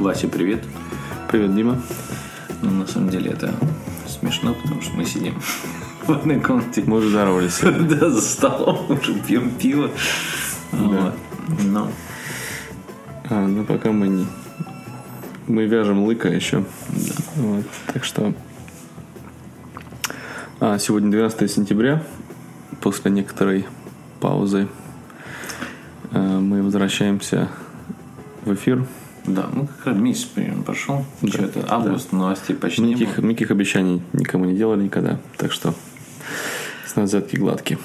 Вася, привет. Привет, Дима. Ну, на самом деле это смешно, потому что мы сидим в одной комнате. Мы уже здоровались. Да, за столом уже пьем пиво. Вот. Но А, ну, пока мы не... Мы вяжем лыка еще. Вот, так что... А, сегодня 12 сентября. После некоторой паузы э, мы возвращаемся в эфир. Да, ну как раз месяц примерно прошел. Что это? Август, новостей почти не Никаких, было. никаких обещаний никому не делали никогда. Так что с нас взятки гладкие.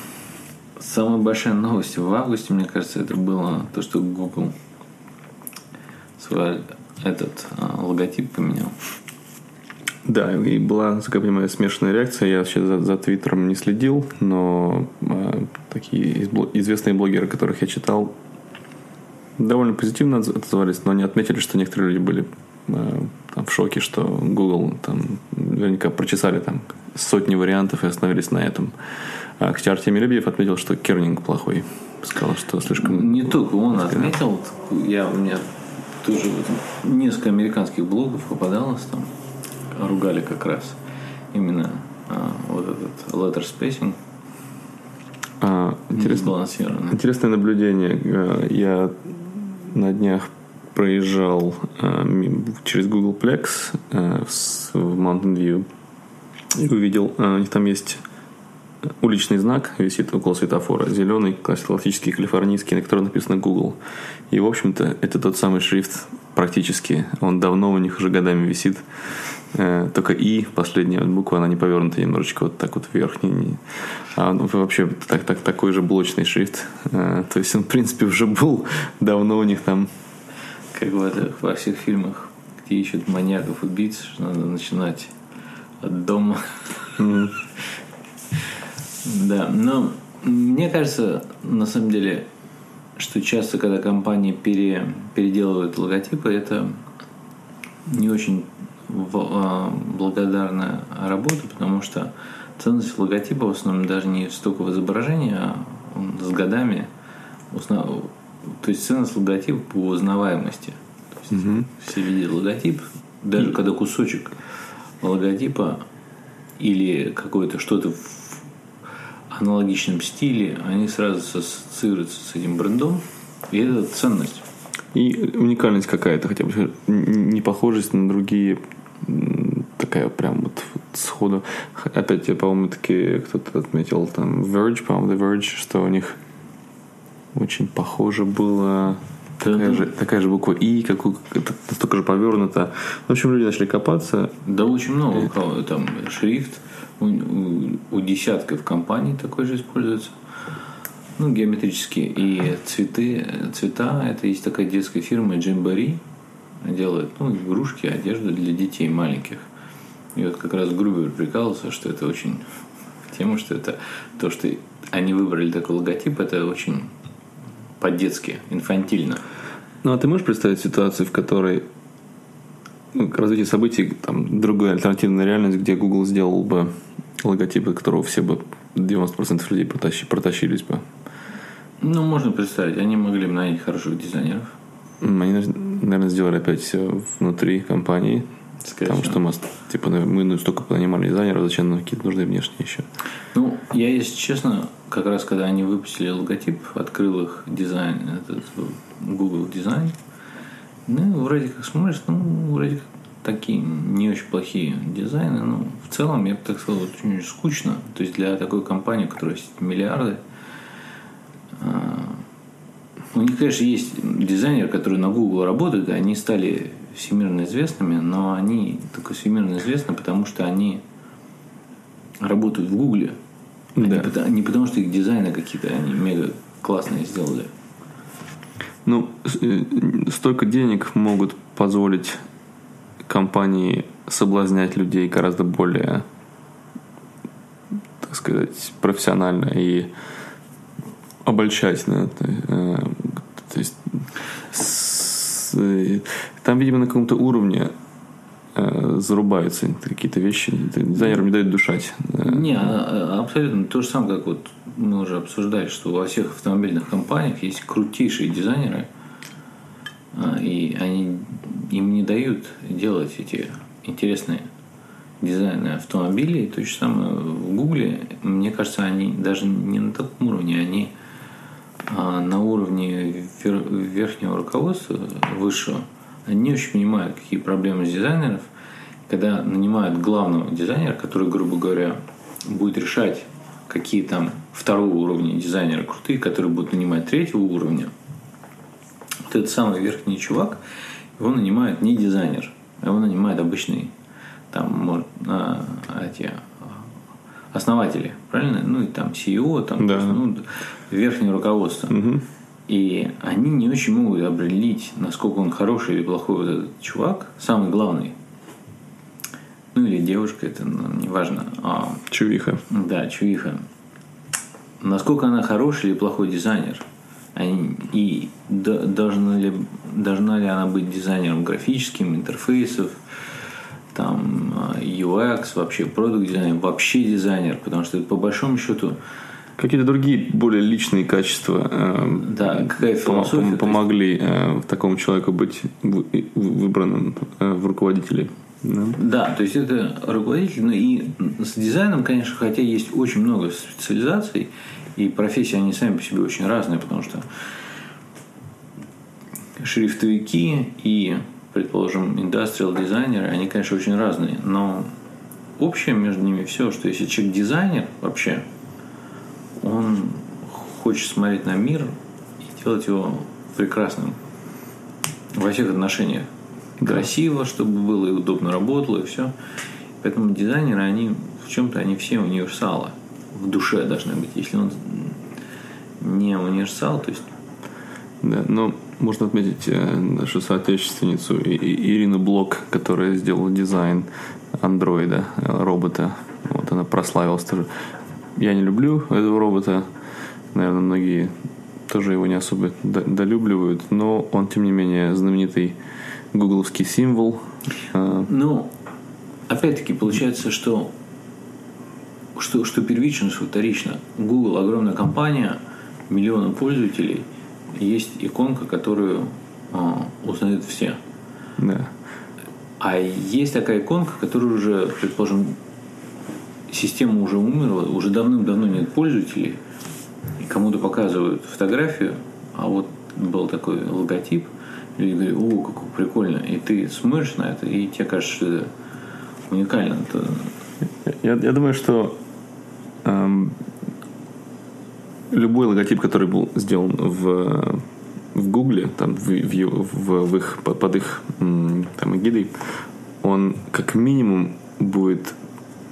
Самая большая новость в августе, мне кажется, это было то, что Google свой этот а, логотип поменял. Да, и была, как я понимаю, смешанная реакция. Я вообще за, за Твиттером не следил, но э, такие из- известные блогеры, которых я читал, довольно позитивно отз- отзывались, но они отметили, что некоторые люди были э, там, в шоке, что Google там наверняка прочесали там сотни вариантов и остановились на этом. А, кстати, Артемий Лебедев отметил, что кернинг плохой. Сказал, что слишком... Не только он отметил, я, у меня тоже несколько американских блогов попадалось там, ругали как раз именно а, вот этот letter spacing А, интересно. Интересное наблюдение. Э, Я на днях проезжал э, через Googleplex э, в Mountain View и увидел, э, у них там есть уличный знак, висит около светофора, зеленый, классический калифорнийский, на котором написано Google. И, в общем-то, это тот самый шрифт практически. Он давно у них уже годами висит. Э, Только И, последняя буква, она не повернута немножечко вот так вот вверх. Не- не- А он вообще так, так, такой же блочный шрифт. Э, То есть он, в принципе, уже был давно у них там. Как в этих, во всех фильмах, где ищут маньяков, убийц, что надо начинать от дома. Да, но мне кажется, на самом деле, что часто, когда компании пере, переделывают логотипы, это не очень благодарная работа, потому что ценность логотипа в основном даже не столько в изображении, а он с годами узна- то есть ценность логотипа по узнаваемости. То есть все видят логотип, даже когда кусочек логотипа или какое-то что-то в аналогичном стиле, они сразу ассоциируются с этим брендом, и это ценность. И уникальность какая-то, хотя бы н- не похожесть на другие такая прям вот, вот сходу. Опять, я, по-моему, таки кто-то отметил там Verge, по-моему, The Verge, что у них очень похоже было такая, же, такая же буква И, как настолько же повернуто. В общем, люди начали копаться. Да очень много кого там шрифт, у, у- у десятков компаний такой же используется. Ну, геометрические. И цветы, цвета, это есть такая детская фирма Джимбари, делает ну, игрушки, одежду для детей маленьких. И вот как раз Грубер прикалывался, что это очень тема, что это то, что они выбрали такой логотип, это очень по-детски, инфантильно. Ну, а ты можешь представить ситуацию, в которой ну, к развитию событий там другая альтернативная реальность, где Google сделал бы логотип, от которого все бы 90% людей протащи- протащились бы. Ну, можно представить, они могли бы нанять хороших дизайнеров. Они, наверное, сделали опять все внутри компании. Скорее Потому что мы, типа, мы ну, столько нанимали дизайнеров, зачем нам какие-то нужны внешние еще? Ну, я, если честно, как раз когда они выпустили логотип, открыл их дизайн, этот Google дизайн, ну, вроде как смотришь, ну, вроде как такие не очень плохие дизайны, но в целом, я бы так сказал, очень скучно. То есть для такой компании, у которой есть миллиарды, а, у них, конечно, есть дизайнеры, которые на Google работают, и они стали всемирно известными, но они только всемирно известны, потому что они работают в Гугле. а не Да. пота- Не потому, что их дизайны какие-то они мега классные сделали. Ну, э, столько денег могут позволить компании соблазнять людей гораздо более, так сказать, профессионально и обольщательно. То, э, есть с- э, там, видимо, на каком-то уровне э, зарубаются какие-то вещи, дизайнерам не дают душать. Э, Не, абсолютно то же самое, как вот мы уже обсуждали, что во всех автомобильных компаниях есть крутейшие дизайнеры, А, И они им не дают делать эти интересные дизайны автомобилей. То же самое в Гугле. Мне кажется, они даже не на таком уровне, они а, на уровне вер- верхнего руководства, высшего, они очень понимают, какие проблемы с дизайнеров, когда нанимают главного дизайнера, который, грубо говоря, будет решать, какие там второго уровня дизайнеры крутые, которые будут нанимать третьего уровня. Вот этот самый верхний чувак, его нанимает не дизайнер, его нанимает обычный там, может, а, эти а, основатели, правильно? Ну и там CEO, там, Да. ну, верхнее руководство. И они не очень могут определить, насколько он хороший или плохой вот этот чувак, самый главный. Ну или девушка, это ну, неважно. А, Чувиха. да, чувиха. Насколько она хороший или плохой дизайнер. Они- и должна ли, должна ли она быть дизайнером графическим, интерфейсов, там, а, UX, вообще продукт дизайнер, вообще дизайнер, потому что по большому счету, Какие-то другие более личные качества э, да, какая философия, пом- помогли э, такому человеку быть вы- выбранным э, в руководители. Да? Да, то есть это руководитель, но и с дизайном, конечно, хотя есть очень много специализаций, и профессии, они сами по себе очень разные, потому что шрифтовики и, предположим, индустриал дизайнеры, они, конечно, очень разные, но общее между ними все, что если человек дизайнер вообще, он хочет смотреть на мир и делать его прекрасным во всех отношениях. Красиво, чтобы было и удобно работало, и все. Поэтому дизайнеры, они в чем-то они все универсалы. В душе должны быть. Если он не универсал, то есть Да, но можно отметить э, нашу соотечественницу Ирину Блок, которая сделала дизайн андроида, э, робота. Вот она прославилась тоже. Я не люблю этого робота. Наверное, многие тоже его не особо до- долюбливают, но он, тем не менее, знаменитый гугловский символ. Э, Ну, опять-таки, получается, что, что, что первично, что вторично. Google огромная компания, миллионы пользователей, есть иконка, которую а, узнают все. Да. А есть такая иконка, которая уже, предположим, система уже умерла, уже давным-давно нет пользователей, и кому-то показывают фотографию, а вот был такой логотип, люди говорят, о, как прикольно, и ты смотришь на это, и тебе кажется, что это уникально. Это- Я, я думаю, что эм, любой логотип, который был сделан в, в Гугле, там, в, в, в- в их, под, их там, эгидой, он как минимум будет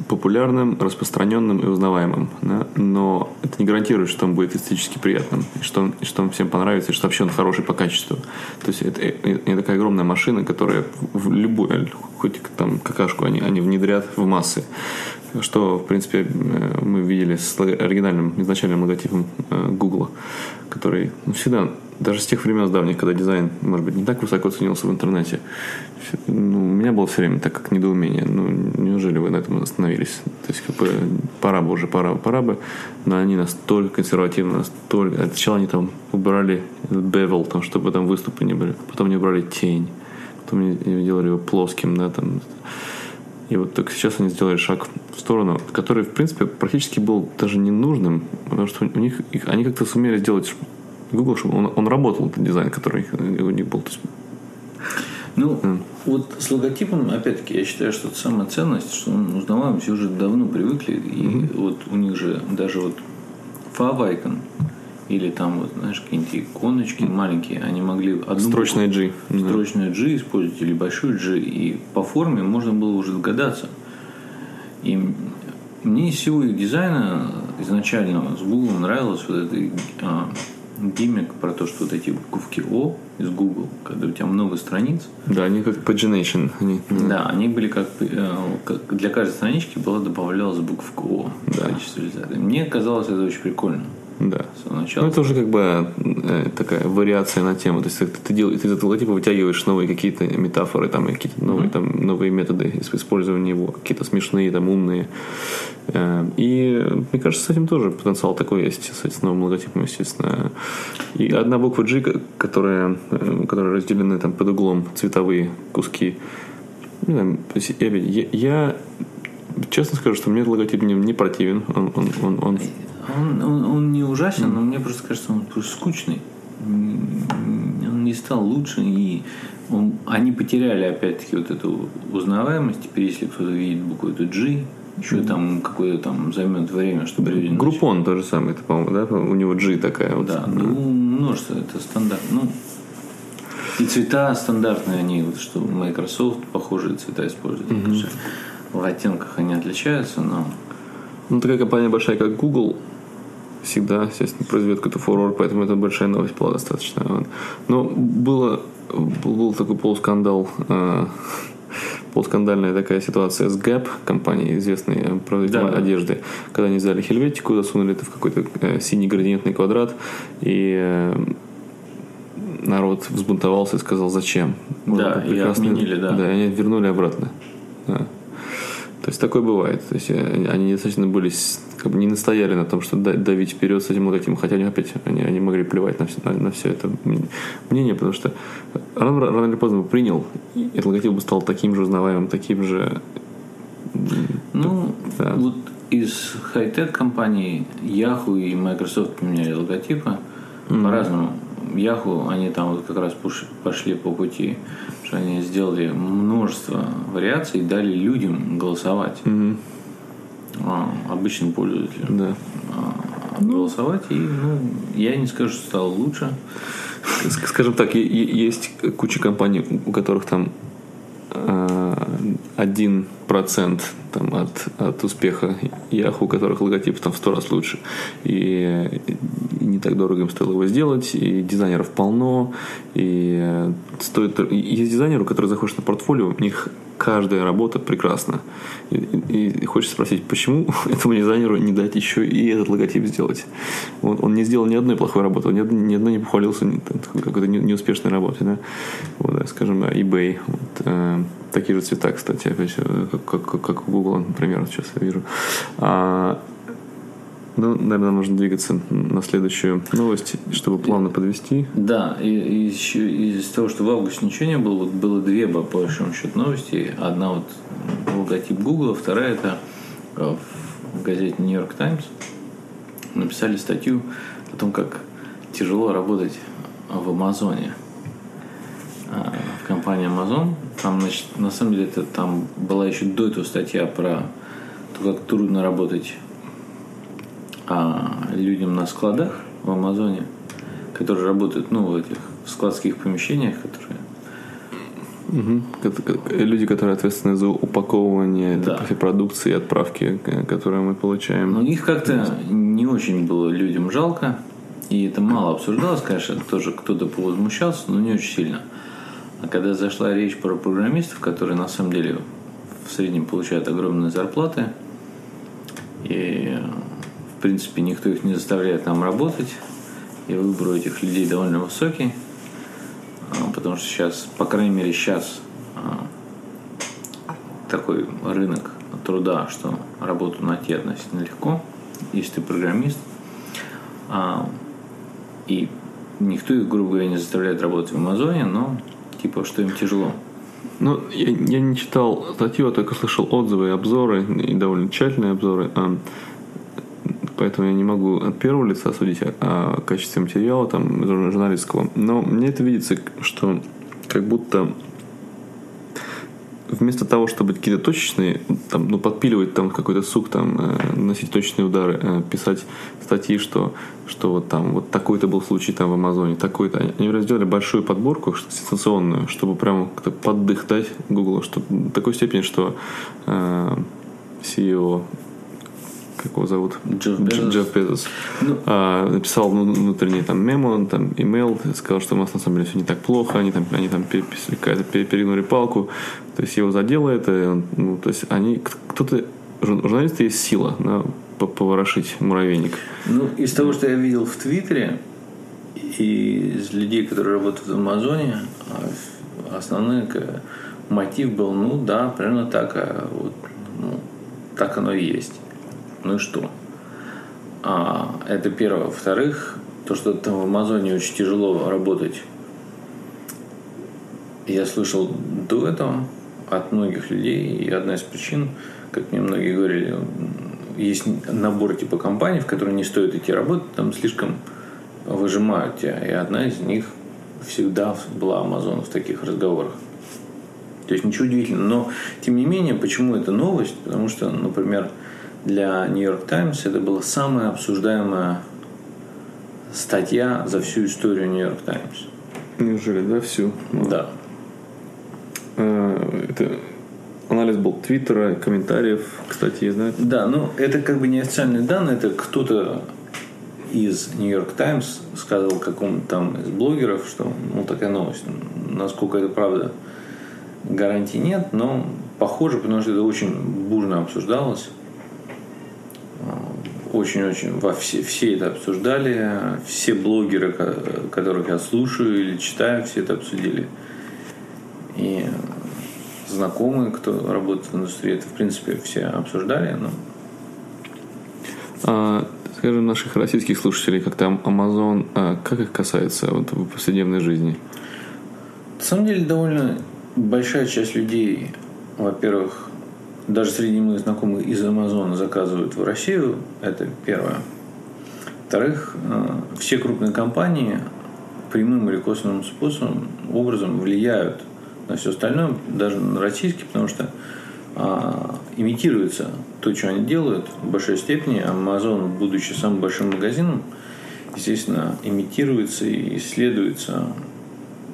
популярным, распространенным и узнаваемым. да, Но это не гарантирует, что он будет эстетически приятным, что, он, что он всем понравится, и что вообще он хороший по качеству. То есть это, э, не такая огромная машина, которая в любую, хоть там какашку они, они внедрят в массы. Что, в принципе, э, мы видели с оригинальным изначальным логотипом э, Гугла, который ну, всегда, даже с тех времен с давних, когда дизайн, может быть, не так высоко ценился в интернете, ну, у меня было все время так как недоумение. Ну, неужели вы на этом остановились? То есть, как бы, пора бы уже, пора, пора бы. Но они настолько консервативны, настолько... Сначала они там убрали bevel, там, чтобы там выступы не были. Потом они убрали тень. Потом они делали его плоским, да, там. И вот только сейчас они сделали шаг в сторону, который, в принципе, практически был даже не нужным, потому что у них, их, они как-то сумели сделать Google, чтобы он, он работал, этот дизайн, который у них был. Ну, вот с логотипом, опять-таки, я считаю, что это самая ценность, что он узнаваем, все уже давно привыкли, и вот у них же даже вот фав-айкон, или там, вот, знаешь, какие-нибудь иконочки маленькие, они могли одну букву- G. Да. строчную G использовать или большую G, и по форме можно было уже догадаться. И мне из всего их дизайна изначально с Google нравилось вот этот а, гиммик про то, что вот эти буковки О из Google, когда у тебя много страниц, Да, они как pagination. Они, да, они были как, э, как- для каждой странички была добавлялась буковка О в Да. качестве результата. Мне казалось это очень прикольно. Да. Ну, это уже как бы э, такая вариация на тему. То есть ты, ты, дел- ты из этого логотипа вытягиваешь новые какие-то метафоры, там, какие-то новые, там, новые методы использования его, какие-то смешные, там, умные. Э, И мне кажется, с этим тоже потенциал такой есть, с этим новым логотипом, естественно. И одна буква G, ко- которая, э, которая разделены там под углом цветовые куски. Не знаю, я, я- я честно скажу, что мне этот логотип не, не противен. Он, он, он, он Он, он, он не ужасен, но мне просто кажется, он просто скучный. Он не стал лучше, и он- они потеряли опять-таки вот эту узнаваемость. Теперь, если кто-то видит букву эту G, еще там какое-то там займет время, чтобы люди... начали- Группон то же самое, это, по-моему, да? У него G такая вот. Да, ну, множество, это стандарт. Ну, и цвета стандартные, они, вот что Microsoft похожие цвета используют. Конечно, В оттенках они отличаются, но Ну, такая компания большая, как Google, всегда, естественно, произведет какой-то фурор, поэтому это большая новость была достаточно. Вот. Но было, был, был такой полускандал, э, полускандальная такая ситуация с Gap, компанией известной э, производителем Да, да. одежды, когда они взяли Хельветику, засунули это в какой-то э, синий градиентный квадрат, и э, народ взбунтовался и сказал, зачем? Да, и отменили, да. Да, и они вернули обратно. Да. То есть такое бывает. То есть э, они недостаточно были, как бы не настояли на том, что да- давить вперед с этим логотипом, хотя они опять они, они могли плевать на все, на, на все это мнение, потому что рано, рано или поздно бы принял, и этот логотип бы стал таким же узнаваемым, таким же. Ну, Да. вот из хай-тек компаний Yahoo и Microsoft поменяли логотипы по-разному. Yahoo, они там вот как раз пошли по пути, что они сделали множество вариаций и дали людям голосовать, Мгм. а, обычным пользователям Да. а, голосовать. И, ну, я не скажу, что стало лучше. Ск- Скажем так, есть куча компаний, у которых там один процент там, от, от успеха Yahoo, у которых логотип там в сто раз лучше. И, не так дорого им стоило его сделать, и дизайнеров полно, и стоит... Есть дизайнеры, у которых заходишь на портфолио, у них каждая работа прекрасна. И, и- и хочется спросить, почему этому дизайнеру не дать еще и этот логотип сделать? Вот он не сделал ни одной плохой работы, ни, ни одной не похвалился ни- какой-то не- неуспешной. Да? Вот, да, скажем, eBay. Вот, э, такие же цвета, кстати, опять же, как, как, как у Google, например, сейчас я вижу. А, ну, наверное, нужно двигаться на следующую новость, чтобы плавно подвести. Да, и, и еще из того, что в августе ничего не было, вот было две, по большому счету, новости. Одна вот логотип Google, вторая это э, в газете York Times написали статью о том, как тяжело работать в Амазоне. А, В компании Amazon. Там, значит, на самом деле, это там была еще до этого статья про то, как трудно работать а, людям на складах в Амазоне, которые работают, ну, в этих складских помещениях, которые ко- Люди, которые ответственны за упаковывание Да. продукции и отправки, к- которую мы получаем. Но их как-то не очень было людям жалко, и это мало обсуждалось, конечно, тоже кто-то повозмущался, но не очень сильно. А когда зашла речь про программистов, которые на самом деле в среднем получают огромные зарплаты, и принципе никто их не заставляет там работать, и выбор у этих людей довольно высокий, а, потому что сейчас, по крайней мере сейчас, а, такой рынок труда, что работу найти относительно легко, если ты программист. А, и никто их, грубо говоря, не заставляет работать в Амазоне, но типа, что им тяжело. Ну, я, я не читал статью, а только слышал отзывы и обзоры, и довольно тщательные обзоры. Поэтому я не могу от первого лица судить о, о качестве материала там, жур- журналистского. Но мне это видится, что как будто вместо того, чтобы какие-то точечные, там, ну, подпиливать там какой-то сук, там, э, носить точечные удары, э, писать статьи, что, что вот там вот такой-то был случай там в Амазоне, такой-то. Они, они сделали большую подборку сенсационную, чтобы прямо как-то поддых дать Google, что до такой степени, что э, CEO как его зовут? Джефф Дж- Безос. Джефф Безос. Ну. А, написал вну- внутренний там мемо, там имейл, сказал, что у нас на самом деле все не так плохо, они там, они там перегнули палку, то есть его задело это, ну, то есть они, кто-то, жур- у журналиста есть сила, да, поворошить муравейник. Ну, из того, что я видел в Твиттере, и из людей, которые работают в Амазоне, а основной мотив был, ну да, примерно так, а вот, ну, так оно и есть. Ну и что? А, это первое. Во-вторых, то, что там в Амазоне очень тяжело работать, я слышал до этого от многих людей, и одна из причин, как мне многие говорили, есть набор типа компаний, в которые не стоит идти работать, там слишком выжимают тебя. И одна из них всегда была Amazon в таких разговорах. То есть ничего удивительного. Но, тем не менее, почему это новость? Потому что, например, для York Times это была самая обсуждаемая статья за всю историю York Times. Неужели, да, всю? Да. А, это анализ был Твиттера, комментариев, кстати, есть, да? Да, ну это как бы не официальные данные, это кто-то из York Times сказал какому-то там из блогеров, что ну такая новость. Насколько это правда, гарантий нет, но похоже, потому что это очень бурно обсуждалось. Очень-очень во все, все это обсуждали, все блогеры, которых я слушаю или читаю, все это обсудили. И знакомые, кто работает в индустрии, это в принципе все обсуждали. Но... А, скажем, наших российских слушателей, как там Amazon, а как их касается вот, в повседневной жизни? На самом деле довольно большая часть людей, во-первых, даже среди моих знакомых из Амазона заказывают в Россию, это первое. Во-вторых, э, все крупные компании прямым или косвенным способом, образом влияют на все остальное, даже на российский, потому что а, имитируется то, что они делают в большой степени. Amazon, будучи самым большим магазином, естественно, имитируется и исследуется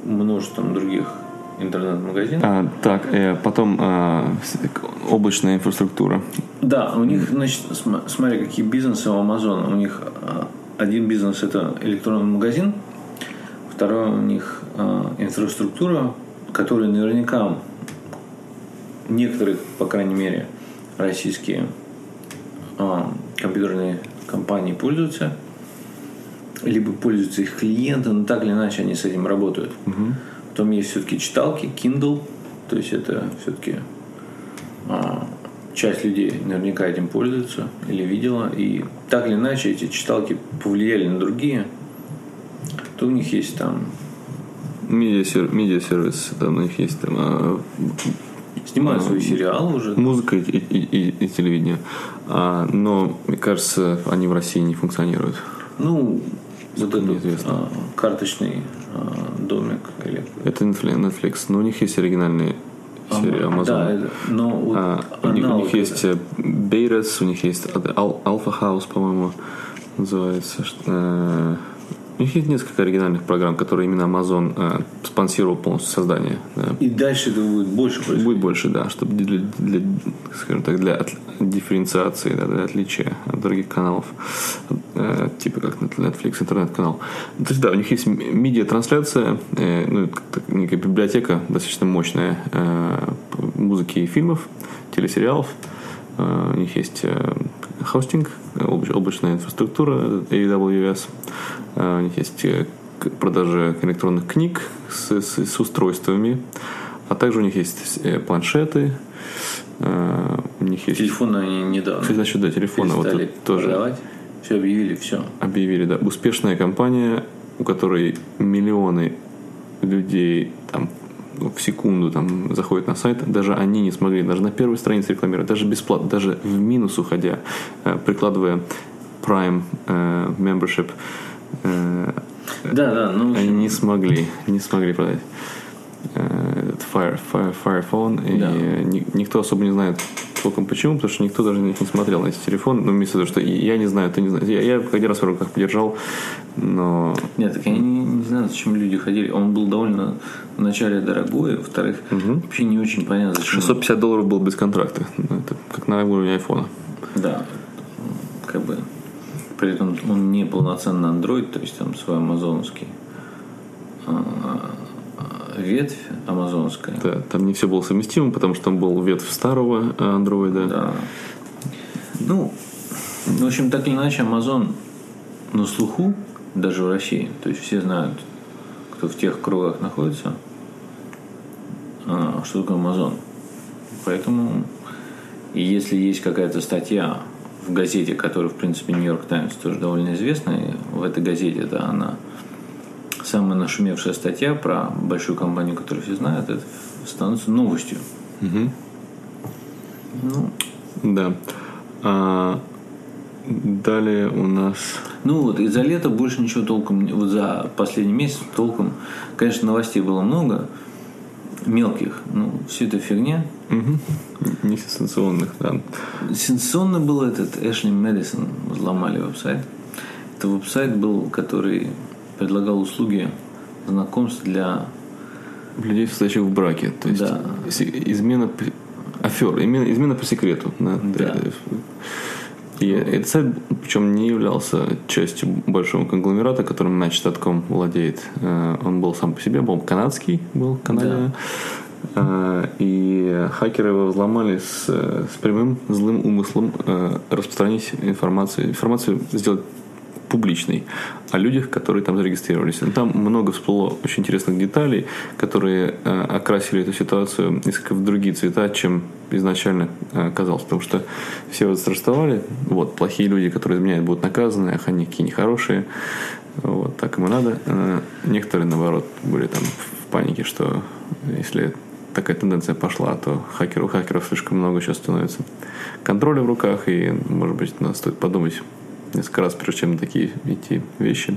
множеством других интернет-магазинов. А, так, э, потом э, облачная инфраструктура. Да, у них, значит, смотри, какие бизнесы у Amazon. У них э, один бизнес это электронный магазин, второй у них э, инфраструктура, которая наверняка некоторые, по крайней мере, российские э, компьютерные компании пользуются, либо пользуются их клиенты, но так или иначе они с этим работают. Угу. Потом есть все-таки читалки, Kindle, то есть это все-таки а, часть людей наверняка этим пользуется или видела. И так или иначе эти читалки повлияли на другие. То у них есть там медиа-сервис, там у них есть там а, снимают а, свои сериалы уже. Музыка и, и, и, и телевидение. А, но, мне кажется, они в России не функционируют. Ну, вот этот а, карточный а, домик или... Это Netflix, но у них есть оригинальные серии Amazon. Да, но вот а, у, них, у них есть Betas, у них есть Alpha House, по-моему, называется. Э, у них есть несколько оригинальных программ, которые именно Amazon э, спонсировал полностью создание. Да. И дальше это будет больше происходить? Будет больше, да, чтобы для, для скажем так, для от, дифференциации, да, для отличия от других каналов, э, типа как Netflix, интернет-канал. То есть, да, у них есть медиа-трансляция, э, ну, некая библиотека достаточно мощная э, музыки и фильмов, телесериалов. Э, у них есть э, хостинг, облачная инфраструктура AWS. А, у них есть э, продажа электронных книг с, с, с устройствами, а также у них есть э, планшеты, у них есть... Телефоны они недавно Кстати, насчет, да, телефона вот тоже. продавать. Все объявили, все. Объявили, да. Успешная компания, у которой миллионы людей там в секунду там заходят на сайт, даже они не смогли, даже на первой странице рекламировать, даже бесплатно, даже в минус уходя, э, прикладывая Prime э, membership, э, да, да, ну, они не смогли, не смогли продать этот Fire, Fire, Fire Phone, да. и никто особо не знает толком почему, потому что никто даже на них не смотрел на эти телефоны, ну, вместо того, что я не знаю, ты не знаешь, я, я один раз в руках подержал, но... Нет, так я не, не знаю, зачем люди ходили, он был довольно вначале дорогой, во-вторых, угу. вообще не очень понятно, зачем. 650 долларов был без контракта, ну, это как на уровне айфона. Да, как бы, при этом он не полноценный Android, то есть там свой амазоновский а, ветвь амазонская. Да, там не все было совместимо, потому что там был ветвь старого андроида. Да. Ну, В общем, так или иначе, Amazon на слуху, даже в России. То есть все знают, кто в тех кругах находится, а, что такое Amazon. Поэтому, если есть какая-то статья в газете, которая, в принципе, Нью-Йорк Таймс тоже довольно известная, в этой газете, да, она самая нашумевшая статья про большую компанию, которую все знают, это становится новостью. Угу. Ну, Да. А, далее у нас... Ну вот, и за лето больше ничего толком, не- вот за последний месяц толком, конечно, новостей было много, мелких, ну, все это фигня. Мгм. Несенсационных, да. Сенсационно был этот Эшли Мэдисон, взломали веб-сайт. Это веб-сайт был, который предлагал услуги знакомств для... Людей, состоящих в браке. То есть Да. измена... Афер, измена, измена по секрету. Да. Да. И этот сайт, причем не являлся частью большого конгломерата, которым Match.com владеет. Э, Он был сам по себе, был канадский, был в Канаде. Э, И хакеры его взломали с, э, с прямым злым умыслом э, распространить информацию, информацию сделать публичной о людях, которые там зарегистрировались. И Там много всплыло очень интересных деталей, которые э, окрасили эту ситуацию несколько в другие цвета, чем изначально э, казалось. Потому что все возрастовали, вот, плохие люди, которые изменяют, будут наказаны, ах, они какие нехорошие. Вот, так им и надо. Э, Некоторые, наоборот, были там в панике, что если такая тенденция пошла, то хакеров, у хакеров слишком много сейчас становится контроля в руках, и, может быть, нам стоит подумать несколько раз, прежде чем такие идти вещи.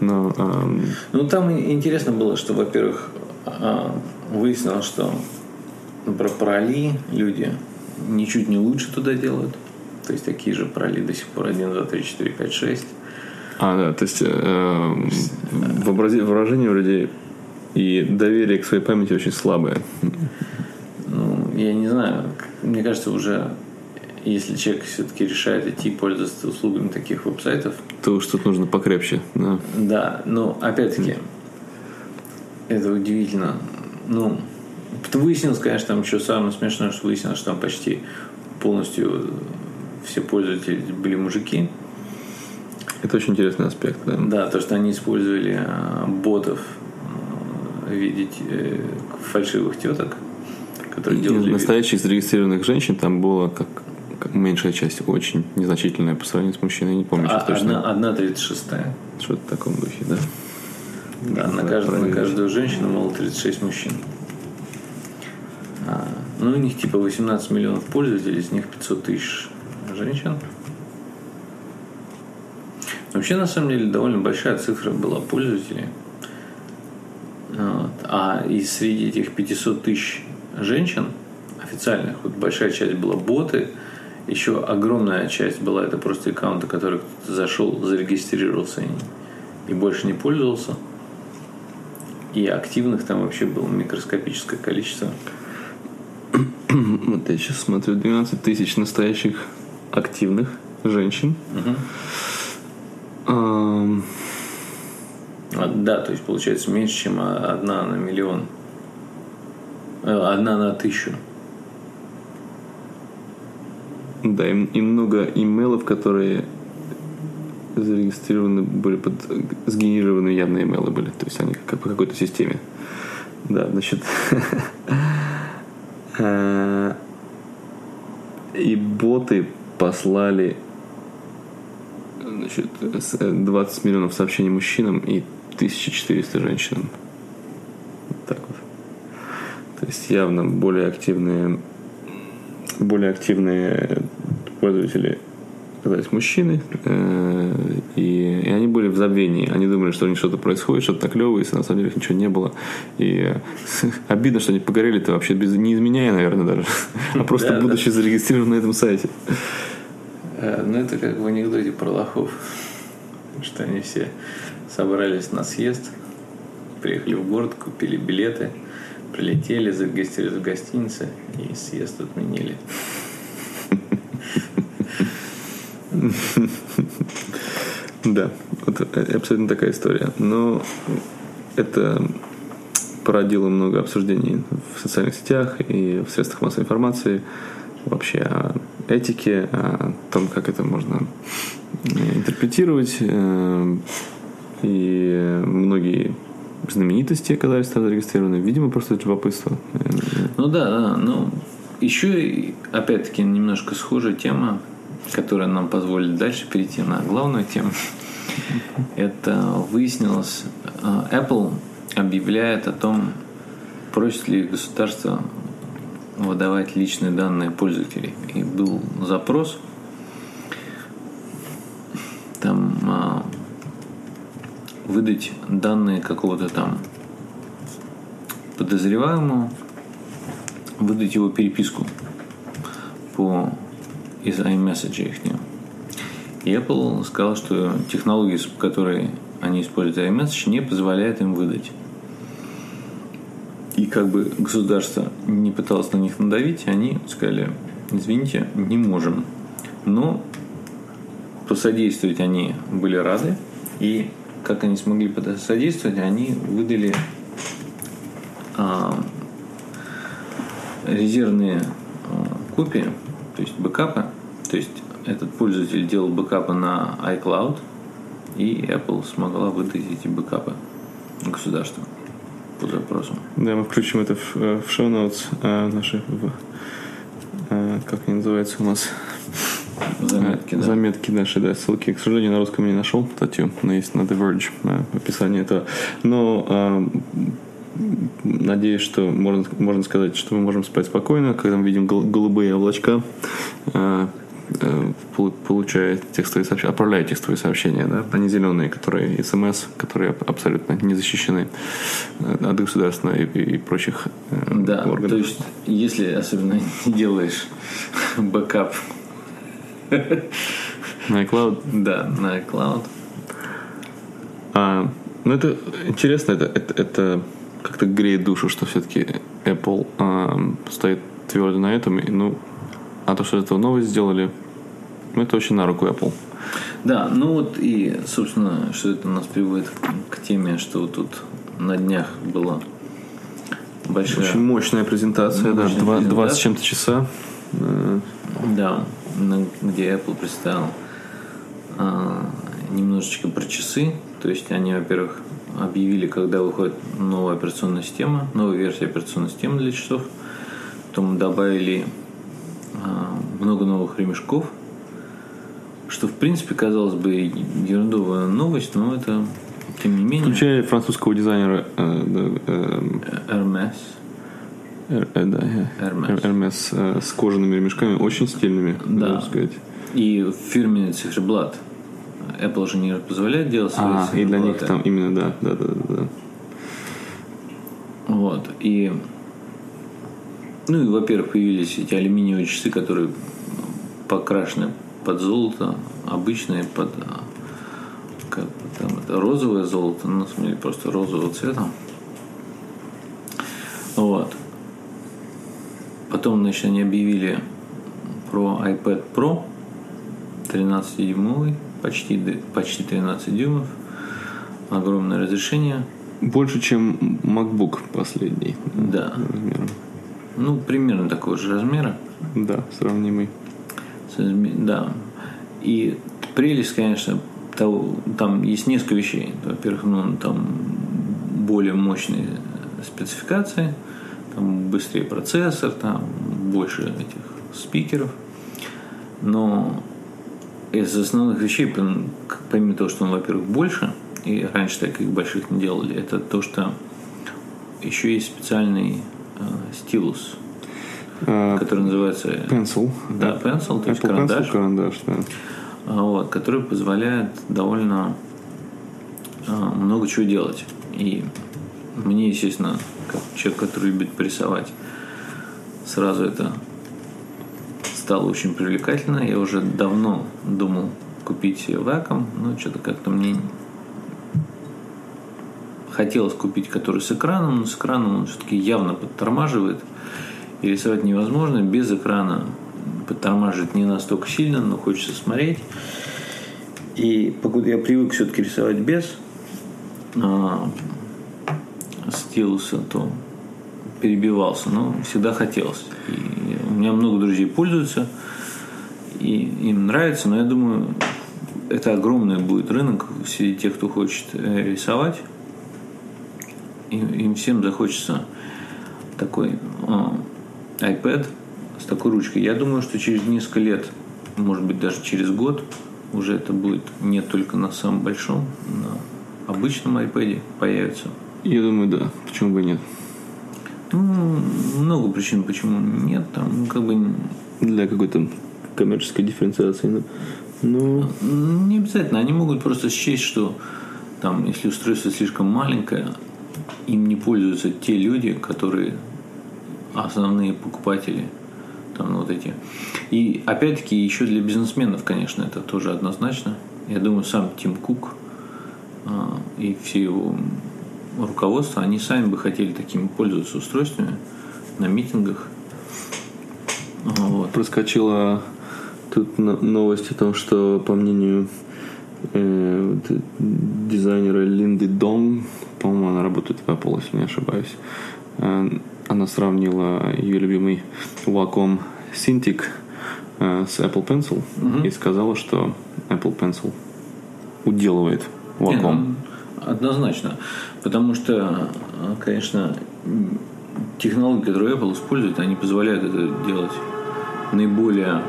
Но эм, Ну, там интересно было, что, во-первых, а, выяснилось, что про пароли люди ничуть не лучше туда делают. То есть такие же пароли до сих пор 1, 2, 3, 4, 5, 6. А, да, то есть э, вообрази- выражение у людей и доверие к своей памяти очень слабое. Ну, я не знаю, мне кажется, уже если человек все-таки решает идти пользоваться услугами таких веб-сайтов, То уж тут нужно покрепче. Да. Да, но опять-таки, это удивительно. Ну, выяснилось, конечно, там что самое смешное, что выяснилось, что там почти полностью все пользователи были мужики. Это очень интересный аспект. Да. Да, то, что они использовали а, ботов а, видеть э, фальшивых теток, которые делали вид- настоящих зарегистрированных женщин там было как меньшая часть, очень незначительная по сравнению с мужчиной. Я не помню А, сейчас точно. одна, одна 36 Что-то в таком духе, да. Да, на, Да, каждую, на каждую женщину, мол, 36 мужчин. А, ну, у них типа 18 миллионов пользователей, из них 500 тысяч женщин. Вообще, на самом деле, довольно большая цифра была пользователей. Вот. А из среди этих 500 тысяч женщин официальных, вот большая часть была боты, еще огромная часть была это просто аккаунты, который кто-то зашел, зарегистрировался и, и больше не пользовался. И активных там вообще было микроскопическое количество. Вот я сейчас смотрю, 12 тысяч настоящих активных женщин. Ам, А, да, то есть получается меньше, чем а- одна на миллион. Э, Одна на тысячу. Да, и, и много имейлов, которые зарегистрированы были под сгенерированы явно имейлы были, то есть они как по какой-то системе. Да, значит. э, И боты послали значит, с- э, 20 миллионов сообщений мужчинам и 1400 женщинам. Вот так вот. То есть явно более активные более активные пользователи оказались мужчины, э, и, и они были в забвении. Они думали, что у них что-то происходит, что-то наклевывается, на самом деле ничего не было. И э, обидно, что они погорели-то вообще без, не изменяя, наверное, даже, а просто будучи зарегистрированы на этом сайте. Э, Ну, это как в анекдоте про лохов. Что они все собрались на съезд, приехали в город, купили билеты, прилетели, зарегистрировались в гостинице и съезд отменили. Да, вот э, абсолютно такая история. Но это породило много обсуждений в социальных сетях и в средствах массовой информации вообще о этике, о том, как это можно интерпретировать. Э, и многие знаменитости оказались там зарегистрированы. Видимо, просто это любопытство. Ну да, да. Ну, еще, опять-таки, немножко схожая тема, которая нам позволит дальше перейти на главную тему. Это выяснилось, э, Apple объявляет о том, просит ли государство выдавать личные данные пользователей. И был запрос, там а, выдать данные какого-то там подозреваемого, выдать его переписку по из iMessage их. И Apple сказал, что технологии, с которой они используют iMessage, не позволяет им выдать. И как бы государство не пыталось на них надавить, они сказали, извините, не можем. Но посодействовать они были рады. И как они смогли посодействовать, они выдали а, резервные а, копии, то есть бэкапы. То есть этот пользователь делал бэкапы на iCloud, и Apple смогла выдать эти бэкапы государству по запросу. Да, мы включим это в, э, в show notes а, наши, в, а, как они называются у нас? Заметки, а, да. Заметки наши, да, ссылки. К сожалению, на русском я не нашел статью, но есть на The Verge а, описание этого. Но а, надеюсь, что можно, можно сказать, что мы можем спать спокойно, когда мы видим голубые облачка. А, получает текстовые сообщения, отправляет текстовые сообщения, да, не зеленые, которые смс, которые абсолютно не защищены э, от государства и, и, и прочих э, да, органов. то есть, если особенно не делаешь backup на iCloud. Да, на iCloud. А, ну, это интересно, это, это, это как-то греет душу, что все-таки Apple а, стоит твердо на этом. И, ну, а то, что это новость сделали, ну, это очень на руку Apple. Да, ну вот и, собственно, что это нас приводит к теме, что тут на днях была большая... Очень мощная презентация, мощная да, презентация. 20 с чем-то часа. Да, где Apple представил а, немножечко про часы. То есть они, во-первых, объявили, когда выходит новая операционная система, новая версия операционной системы для часов. Потом добавили много новых ремешков, что в принципе казалось бы ерундовая новость, но это тем не менее. Включая французского дизайнера э, э, Hermes. Э, да. Hermes с кожаными ремешками, очень стильными, да. сказать. И фирменный циферблат. Apple же не позволяет делать свои а, и для них там именно, да, да, да, да. Вот. И ну и, во-первых, появились эти алюминиевые часы, которые покрашены под золото, обычные под как там это розовое золото, ну, смотри, просто розового цвета. Вот. Потом, значит, они объявили про iPad Pro 13-дюймовый, почти, почти 13 дюймов, огромное разрешение. Больше, чем MacBook последний. Да. Размером. Ну, примерно такого же размера. Да, сравнимый. Да. И прелесть, конечно, того, там есть несколько вещей. Во-первых, ну, там более мощные спецификации, там быстрее процессор, там больше этих спикеров. Но из основных вещей, помимо того, что он, во-первых, больше, и раньше таких больших не делали, это то, что еще есть специальный стилус, а, который называется... Pencil. Да, pencil, то есть Apple карандаш. Pencil, карандаш, да. А, вот, который позволяет довольно а, много чего делать. И мне, естественно, как человек, который любит рисовать, сразу это стало очень привлекательно. Я уже давно думал купить Wacom, но что-то как-то мне хотелось купить который с экраном, но с экраном он все-таки явно подтормаживает. И рисовать невозможно. Без экрана подтормаживает не настолько сильно, но хочется смотреть. И я привык все-таки рисовать без а, стилуса, то перебивался, но всегда хотелось. И у меня много друзей пользуются и им нравится, но я думаю, это огромный будет рынок среди тех, кто хочет э, рисовать. И, им всем захочется такой э, iPad с такой ручкой. Я думаю, что через несколько лет, может быть, даже через год, уже это будет не только на самом большом, на обычном iPad появится. Я думаю, да. Почему бы и нет? Ну, много причин, почему нет. Там, ну, как бы... Для какой-то коммерческой дифференциации. Ну, Не обязательно. Они могут просто счесть, что там, если устройство слишком маленькое, им не пользуются те люди, которые основные покупатели там ну, вот эти. И опять-таки еще для бизнесменов, конечно, это тоже однозначно. Я думаю, сам Тим Кук а, и все его руководство, они сами бы хотели такими пользоваться устройствами на митингах. Вот. Проскочила тут новость о том, что по мнению э, дизайнера Линды Дон, по-моему, она работает в Apple, если не ошибаюсь, э, она сравнила ее любимый Wacom Cintiq э, с Apple Pencil угу. и сказала, что Apple Pencil уделывает Wacom. Ну, однозначно. Потому что, конечно, технологии, которые Apple использует, они позволяют это делать наиболее...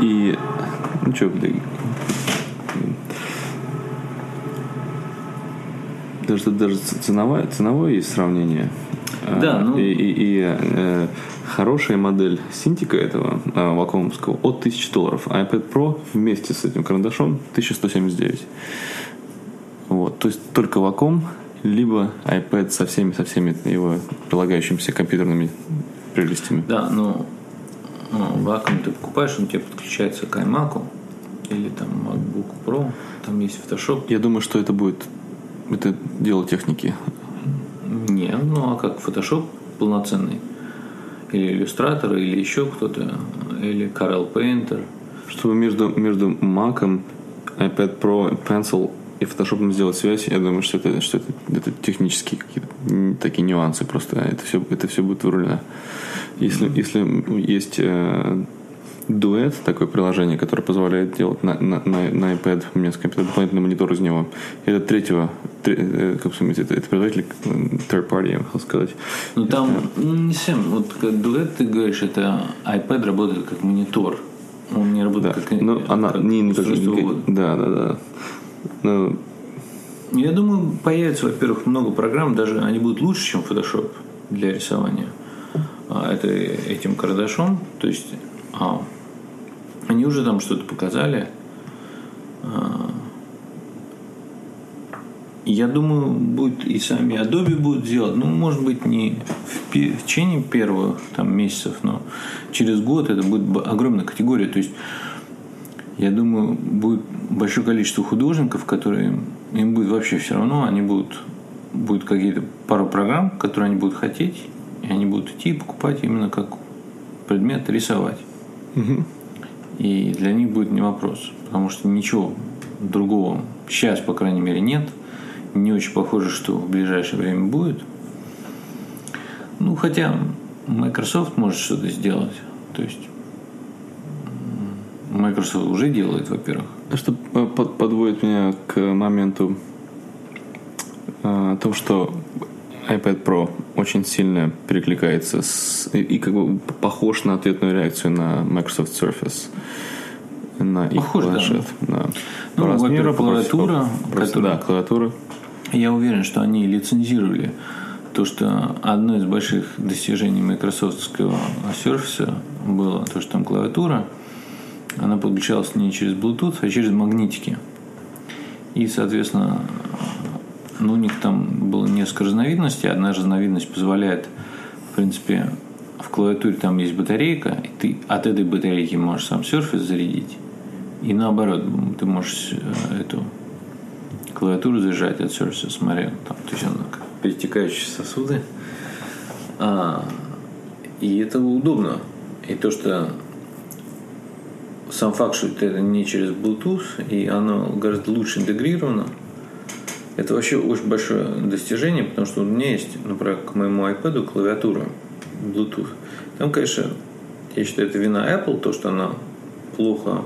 И... Ну что, даже, даже ценовое, ценовое есть сравнение. Да, ну... И, и, и э, хорошая модель синтика этого э, вакуумского от 1000 долларов, а iPad Pro вместе с этим карандашом 1179. Вот, то есть только Wacom, либо iPad со всеми, со всеми его прилагающимися компьютерными прелестями. Да, но ну, Wacom ты покупаешь, он тебе подключается к iMac или там MacBook Pro, там есть Photoshop. Я думаю, что это будет это дело техники. Не, ну а как Photoshop полноценный? Или Illustrator, или еще кто-то, или Corel Painter. Чтобы между, между Mac, iPad Pro, Pencil и Photoshop сделать связь, я думаю, что это, что это, это технические какие-то такие нюансы, просто это все, это все будет вырулено. Если, mm-hmm. если есть э, дуэт, такое приложение, которое позволяет делать на, на, на, на iPad, у меня дополнительный монитор из него. Это третьего, тре, э, как сказать, это, это производитель э, third party, я хотел сказать. Ну там, ну, не совсем, вот как дуэт ты говоришь, это iPad работает как монитор. Он не работает да. как, Но она как не, не как, Да, да, да. Ну, я думаю, появится, во-первых, много программ, даже они будут лучше, чем Photoshop для рисования. А, это этим карандашом. То есть а, они уже там что-то показали. А, я думаю, будет и сами Adobe будут делать. Ну, может быть, не в течение первых там, месяцев, но через год это будет огромная категория. То есть я думаю, будет большое количество художников, которые им будет вообще все равно, они будут будет какие-то пару программ, которые они будут хотеть, и они будут идти и покупать именно как предмет рисовать. Угу. И для них будет не вопрос, потому что ничего другого сейчас, по крайней мере, нет. Не очень похоже, что в ближайшее время будет. Ну, хотя Microsoft может что-то сделать. То есть Microsoft уже делает, во-первых. Что подводит меня к моменту э, о том, что iPad Pro очень сильно перекликается с, и, и как бы похож на ответную реакцию на Microsoft Surface на их похож, планшет. Да. Да. Ну, по размеру, клавиатура, по, которая, да, клавиатура. Я уверен, что они лицензировали то, что одно из больших достижений Microsoftского Surface было то, что там клавиатура – она подключалась не через Bluetooth, а через магнитики. И, соответственно, ну, у них там было несколько разновидностей. Одна разновидность позволяет, в принципе, в клавиатуре там есть батарейка, и ты от этой батарейки можешь сам Surface зарядить. И наоборот, ты можешь э, эту клавиатуру заряжать от Surface, смотри, там, то есть она как перетекающие сосуды. А, и это удобно. И то, что сам факт, что это не через Bluetooth, и оно гораздо лучше интегрировано, это вообще очень большое достижение, потому что у меня есть, например, к моему iPad клавиатура Bluetooth. Там, конечно, я считаю, это вина Apple, то, что она плохо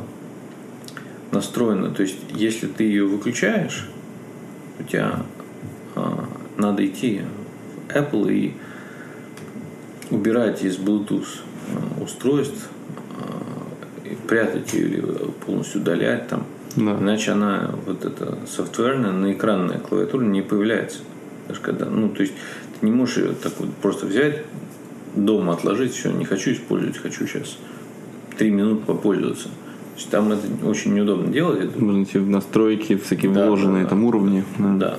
настроена. То есть, если ты ее выключаешь, у тебя а, надо идти в Apple и убирать из Bluetooth а, устройств, а, и прятать ее или полностью удалять там. Да. Иначе она, вот эта софтверная, на экранная клавиатура не появляется. Даже когда, ну, то есть ты не можешь ее так вот просто взять, дома отложить, все, не хочу использовать, хочу сейчас три минуты попользоваться. То есть там это очень неудобно делать. Можно идти в настройки, всякие Да, вложенные да, там уровни. Да. Да.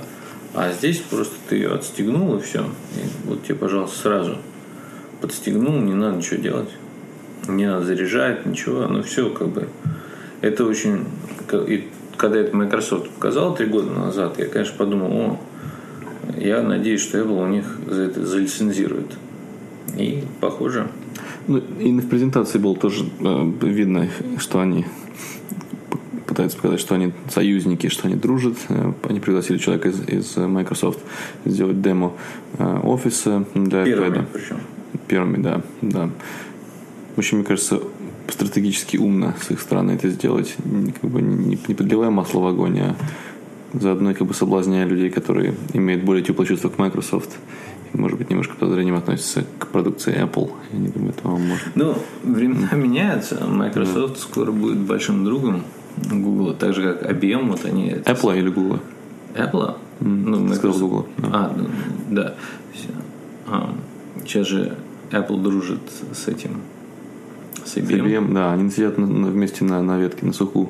А здесь просто ты ее отстегнул и все. И вот тебе, пожалуйста, сразу подстегнул, не надо ничего делать. Не надо заряжать, ничего. Ну все, как бы. Это очень... И когда это Microsoft показал три года назад, я, конечно, подумал, о, я надеюсь, что Apple у них за это залицензирует. И, похоже, Ну, и в презентации было тоже э, видно, что они пытаются показать, что они союзники, что они дружат. Э, Они пригласили человека из, из Microsoft сделать демо э, офиса для первыми iPad. причем. Первыми, да, да. В общем, мне кажется, стратегически умно с их стороны это сделать, как бы не, не подливая масло в огонь, а заодно как бы соблазняя людей, которые имеют более теплое чувство к Microsoft может быть, немножко подозрением относятся к продукции Apple. Я не думаю, это вам может Ну, времена меняются. Microsoft скоро будет большим другом Google, так же как IBM, вот они... Apple или Google? Apple? Ну, Ты сказал Microsoft. Google. да. А, ну, да. Всё. А, сейчас же Apple дружит с этим, с С IBM. IBM, да, они сидят на- на- вместе на, на ветке, на суху.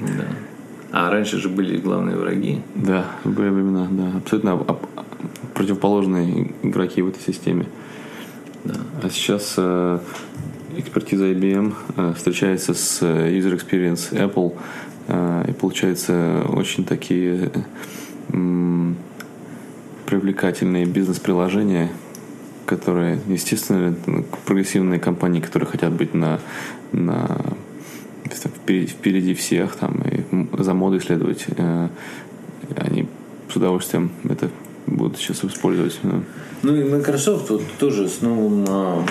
Да. А раньше же были главные враги. Да, были времена, да. Абсолютно об- об- противоположные игроки в этой системе. Да. А сейчас э, экспертиза IBM э, встречается с э, user experience Apple, э, и получается очень такие э, привлекательные бизнес-приложения, которые, естественно, прогрессивные компании, которые хотят быть на, на впереди, впереди всех там и за модой следовать, э, они с удовольствием это будут сейчас использовать. да. Ну и Microsoft вот тоже с новым а,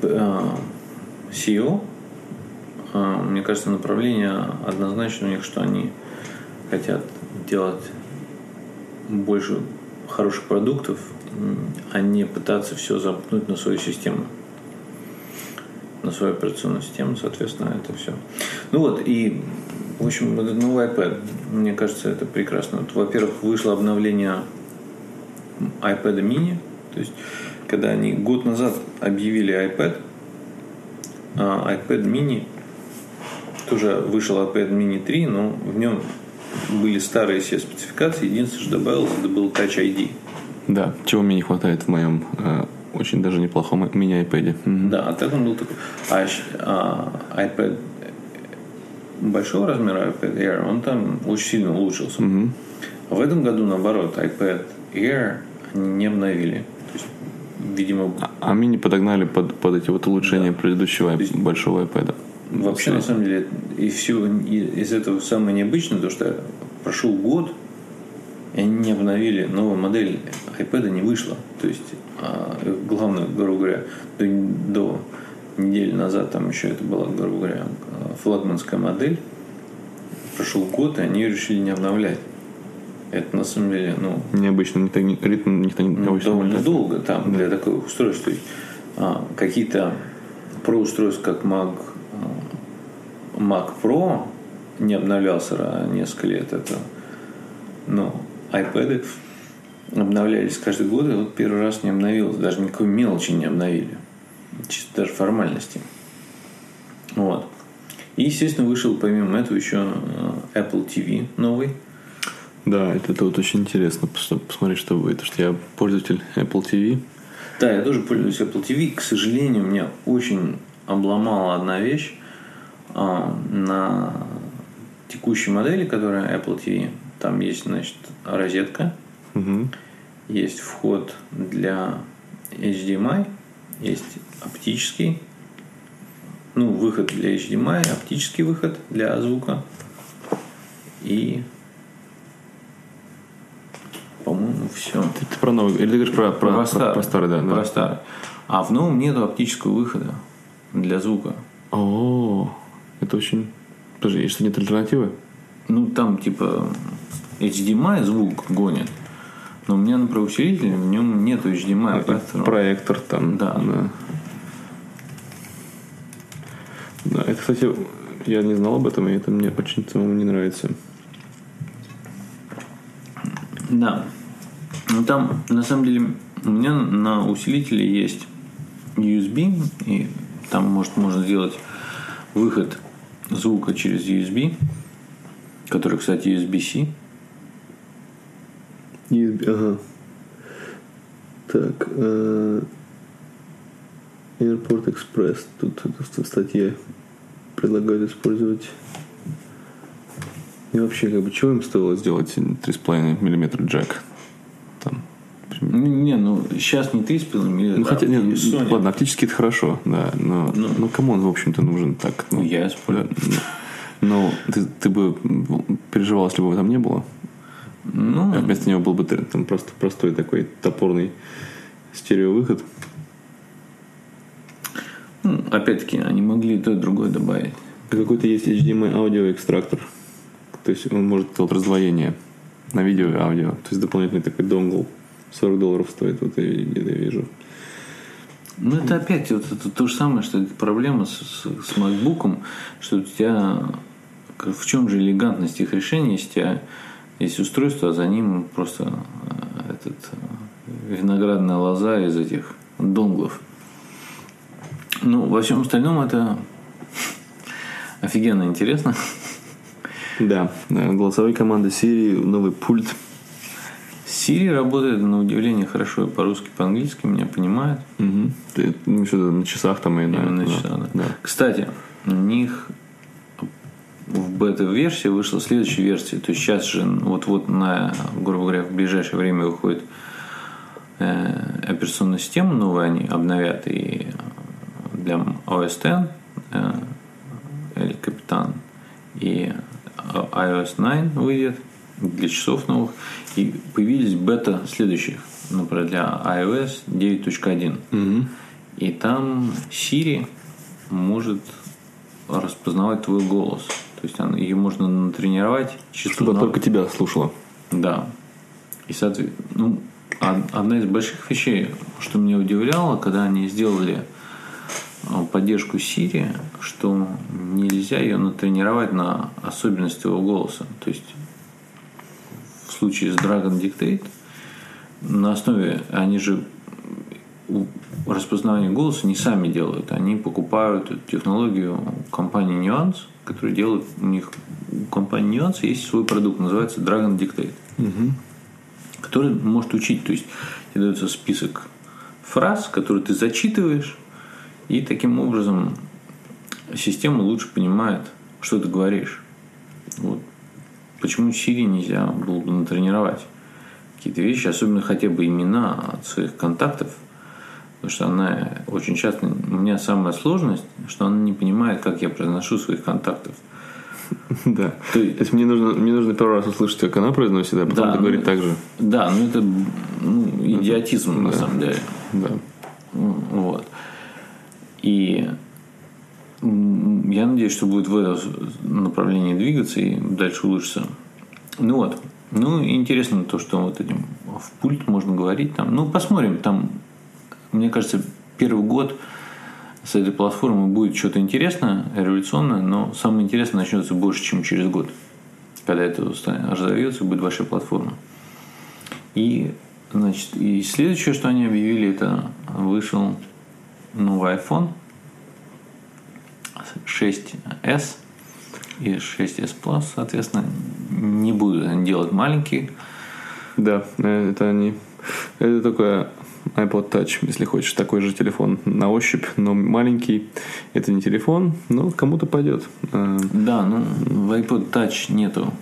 п- а, CEO, а, мне кажется, направление однозначно у них, что они хотят делать больше хороших продуктов, а не пытаться все замкнуть на свою систему. На свою операционную систему, соответственно, это все. Ну вот, и, в общем, этот новый iPad, мне кажется, это прекрасно. Вот, во-первых, вышло обновление iPad mini. То есть, когда они год назад объявили iPad, а iPad mini тоже вышел iPad mini 3, но в нем были старые все спецификации. Единственное, что добавилось, это был Touch ID. Да, чего мне не хватает в моем э, очень даже неплохом мини-айпэде. Мгм. Да, а так он был такой. А, а iPad большого размера iPad Air, он там очень сильно улучшился. Мгм. А в этом году, наоборот, iPad Air они не обновили. То есть, видимо, А- А мини подогнали под, под эти вот улучшения предыдущего есть- большого iPad. Вообще, на самом деле, и все из этого самое необычное, то что прошел год, и они не обновили новую модель iPad не вышла. То есть, а, главное, грубо говоря, до, до недели назад там еще это была, грубо говоря, флагманская модель. Прошел год, и они ее решили не обновлять. Это на самом деле, ну, Необычно, никто, не- ритм никто не ну, довольно не- долго там для таких устройств. То есть, а, какие-то про устройства, как Mac, а, Mac Pro не обновлялся несколько лет. Это, ну, iPad обновлялись каждый год, и вот первый раз не обновилось. Даже никакой мелочи не обновили. Чисто даже формальности. Вот. И, естественно, вышел помимо этого еще э, Apple TV новый. Да, это, это вот очень интересно пос- посмотреть, что будет. Потому что я пользователь Apple TV. Да, я тоже пользуюсь Apple TV. К сожалению, меня очень обломала одна вещь а, на текущей модели, которая Apple TV. Там есть, значит, розетка, Мгм. есть вход для HDMI, есть оптический, ну, выход для HDMI, оптический выход для звука и, по-моему, все. Ты, ты про новый, или ты говоришь про, про, про, про старый, да, да. Про старый. А в новом нету оптического выхода. для звука. О, это очень... Подожди, что нет альтернативы? Ну, там типа HDMI звук гонит. Но у меня на проусилителе в нем нет HDMI. поэтому- Проектор там. Да. да. Да, это, кстати, я не знал об этом, и это мне очень самому не нравится. Да. Ну там, на самом деле, у меня на усилителе есть USB, и там может, можно сделать выход звука через USB, который, кстати, USB-C. USB, ага. Так, э, Airport Express. Тут в статье предлагают использовать. И вообще, как бы, чего им стоило сделать 3,5 мм джек? Там. Ну, не, ну, сейчас не 3,5 мм. Ну, хотя, нет, и Sony. ладно, оптически это хорошо, да, но, ну, кому он, в общем-то, нужен так? Ну, я использую. да, ну, ты, ты бы переживал, если бы его там не было? Ну, А вместо него был бы там просто простой такой топорный стереовыход. ну, опять-таки, они могли и то, и другое добавить. Какой-то есть HDMI аудиоэкстрактор. То есть он может делать раздвоение на видео и аудио. То есть дополнительный такой донгл. 40 долларов стоит, вот я где-то вижу. Ну, это опять вот это то же самое, что проблема с, с, с MacBook, что у тебя в чем же элегантность их решения, если тебя есть устройство, а за ним просто э, этот э, виноградная лоза из этих донглов. Ну, во всем остальном это офигенно интересно. Да, голосовой команды Siri, новый пульт. Siri работает на удивление хорошо и по-русски, и по-английски, меня понимает. Угу. Ты, ну, что-то на часах там и на, Именно да, часа, да. да. Кстати, у них в бета-версии вышла следующая версия. То есть сейчас же вот-вот на, грубо говоря, в ближайшее время выходит операционная система новая, они обновят и для OS X э, или Капитан и iOS 9 выйдет для часов новых. И появились бета следующих, например, для iOS 9.1. Мгм. И там Siri может распознавать твой голос. То есть она- ее можно натренировать чисто Чтобы на- только тебя слушала. Да. И, соответственно, ну, од- одна из больших вещей, что меня удивляло, когда они сделали а, поддержку Siri, что нельзя ее натренировать на особенности его голоса. То есть в случае с Dragon Dictate на основе они же распознавание голоса не сами делают, они покупают эту технологию компании Nuance, которая делает у них у компании Nuance есть свой продукт, называется Dragon Dictate который может учить. То есть тебе дается список фраз, которые ты зачитываешь, и таким образом система лучше понимает, что ты говоришь. Вот. Почему Siri нельзя было бы натренировать какие-то вещи, особенно хотя бы имена от своих контактов, потому что она очень часто, у меня самая сложность, что она не понимает, как я произношу своих контактов. Да. То есть- мне нужно, мне нужно первый раз услышать, как она произносит, а потом Да, договорить ну, так же. Да, ну это ну, идиотизм на самом деле. Да. Вот. И я надеюсь, что будет в это направлении двигаться и дальше улучшится. Ну вот. Ну, интересно то, что вот этим в пульт можно говорить там. Ну, посмотрим. Там, мне кажется, первый год с этой платформы будет что-то интересное, революционное, но самое интересное начнется больше, чем через год. Когда это разовьется, будет большая платформа. И, значит, и следующее, что они объявили, это вышел новый iPhone 6s и 6s Plus, соответственно, не будут делать маленькие. Да, э, это они... Это такое iPod Touch, если хочешь. Такой же телефон на ощупь, но маленький. Это не телефон, но кому-то пойдет. Э, Да, ну, в iPod Touch нету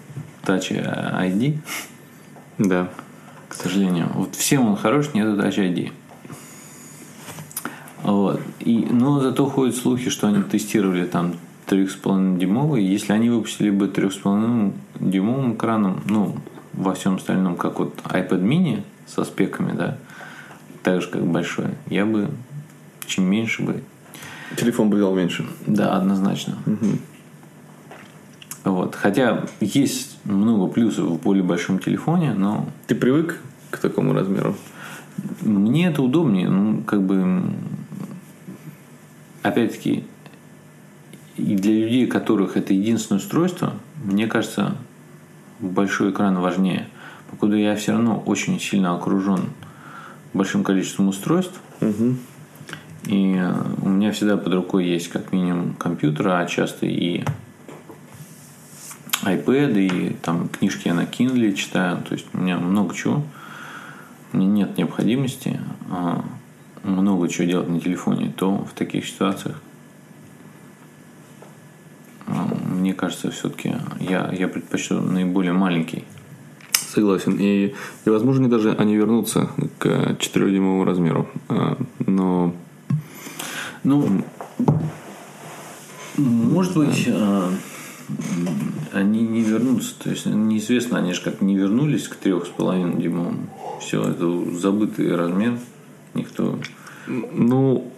Touch ID, Да. к сожалению. Вот всем он хорош, нету Touch ID. Вот. И, но зато ходят слухи, что они тестировали там 3,5 дюймовый. Если они выпустили бы 3,5 дюймовым экраном, ну, во всем остальном, как вот iPad mini со спеками, да, так же, как большой, я бы чем меньше бы Телефон бы взял меньше. Да, однозначно. Вот. Хотя есть много плюсов в более большом телефоне, но Ты привык к такому размеру? мне это удобнее. Ну, как бы, опять-таки, и для людей, у которых это единственное устройство, мне кажется, большой экран важнее. Покуда я все равно очень сильно окружен большим количеством устройств, и э, у меня всегда под рукой есть как минимум компьютер, а часто и iPad, и там книжки я на Kindle читаю. То есть у меня много чего. Мне нет необходимости а, много чего делать на телефоне, то в таких ситуациях а, мне кажется, все-таки я, я предпочту наиболее маленький. Согласен. И, и возможно, они даже они вернутся к 4-дюймовому размеру. А, Но Ну, может быть, а, они не вернутся. То есть неизвестно, они же как не вернулись к трех с половиной дюймовому. Все, это забытый размер. Никто. Ну,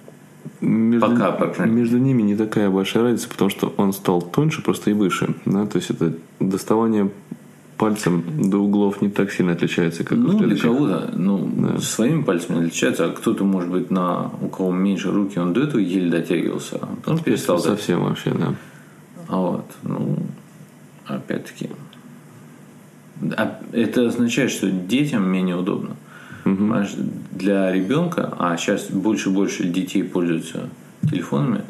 между, Пока, по крайней между ними не такая большая разница, потому что он стал тоньше просто и выше. Да? То есть это доставание пальцем до углов не так сильно отличается, как у Ну, для следующих. кого-то, ну, своими пальцами отличается, а кто-то, может быть, на у кого меньше руки, он до этого еле дотягивался, а потом перестал дотягиваться. Совсем вообще, да. А вот, ну, опять-таки, а это означает, что детям менее удобно. Понимаешь, для ребенка, а сейчас больше и больше детей пользуются телефонами,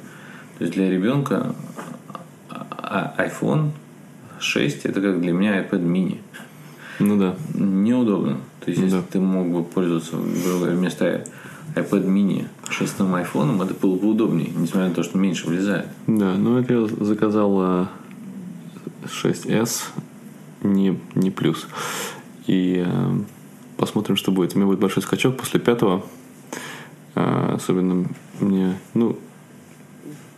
то есть для ребенка а- iPhone 6 это как для меня iPad mini. Ну да. Неудобно. То есть, если Да. ты мог бы пользоваться говоря, вместо iPad mini шестым айфоном, это было бы удобнее, несмотря на то, что меньше влезает. Да, ну это я заказал а, 6S, не, не плюс. И а, посмотрим, что будет. У меня будет большой скачок после пятого. А, особенно мне, ну,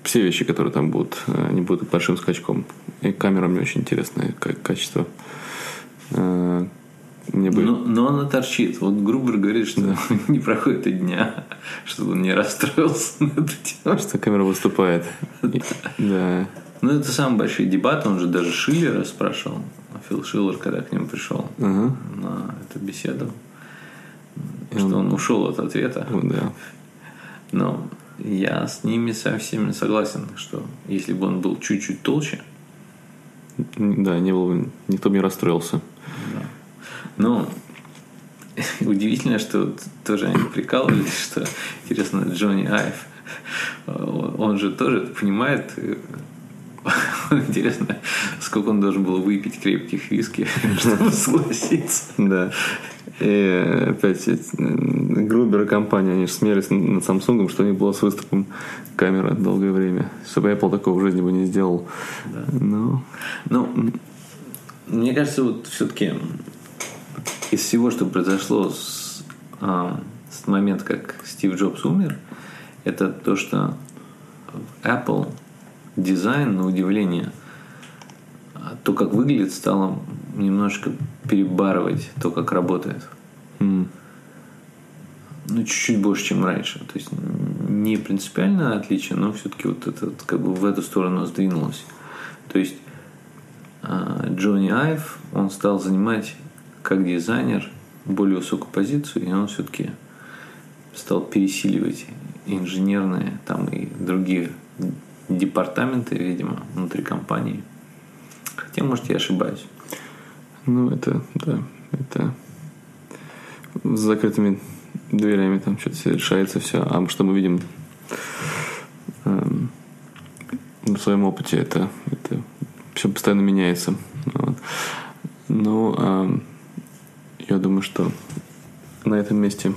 все вещи, которые там будут, а, они будут большим скачком. И камера мне очень интересная, ка- качество. А, мне бы... Но, но она торчит. Вот Грубер говорит, что не проходит и дня, чтобы он не расстроился на эту тему. что камера выступает. Да. Ну, это самые большие дебаты. Он же даже Шиллера спрашивал. Фил Шиллер, когда к нему пришел Ага. на эту беседу, что он ушел от ответа. Вот, да. Но я с ними со всеми согласен, что если бы он был чуть-чуть толще, Да, не было бы, никто бы не расстроился. Но удивительно, что тоже они прикалывались, что, интересно, Джонни Айв, э, он же тоже понимает, э, интересно, сколько он должен был выпить крепких виски, чтобы согласиться. Да. И опять Грубер и компания, они же смеялись над Samsung, что у них была с выступом камера долгое время. Чтобы Apple такого в жизни бы не сделал. Ну, Ну, мне кажется, вот все-таки из всего, что произошло с, а, с момента, как Стив Джобс умер, это то, что Apple дизайн, на удивление, а, то, как выглядит, стало немножко перебарывать то, как работает. м, Ну, чуть-чуть больше, чем раньше. То есть не принципиальное отличие, но все-таки вот это вот как бы в эту сторону сдвинулось. То есть а, Джонни Айв, он стал занимать как дизайнер более высокую позицию, и он все-таки стал пересиливать инженерные там и другие департаменты, видимо, внутри компании. Хотя, может, я ошибаюсь. ну это, да, это с закрытыми дверями там что-то решается все. А что мы видим эм, на своем опыте, это, это все постоянно меняется. Вот. Ну, эм, я думаю, что на этом месте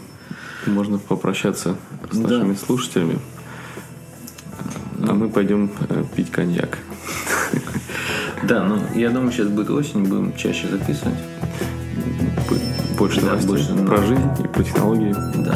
можно попрощаться с Да. нашими слушателями. А мы пойдем э, пить коньяк. Да, ну, я думаю, сейчас будет осень, будем чаще записывать. Больше Да, новостей больше про жизнь и про технологии. Да.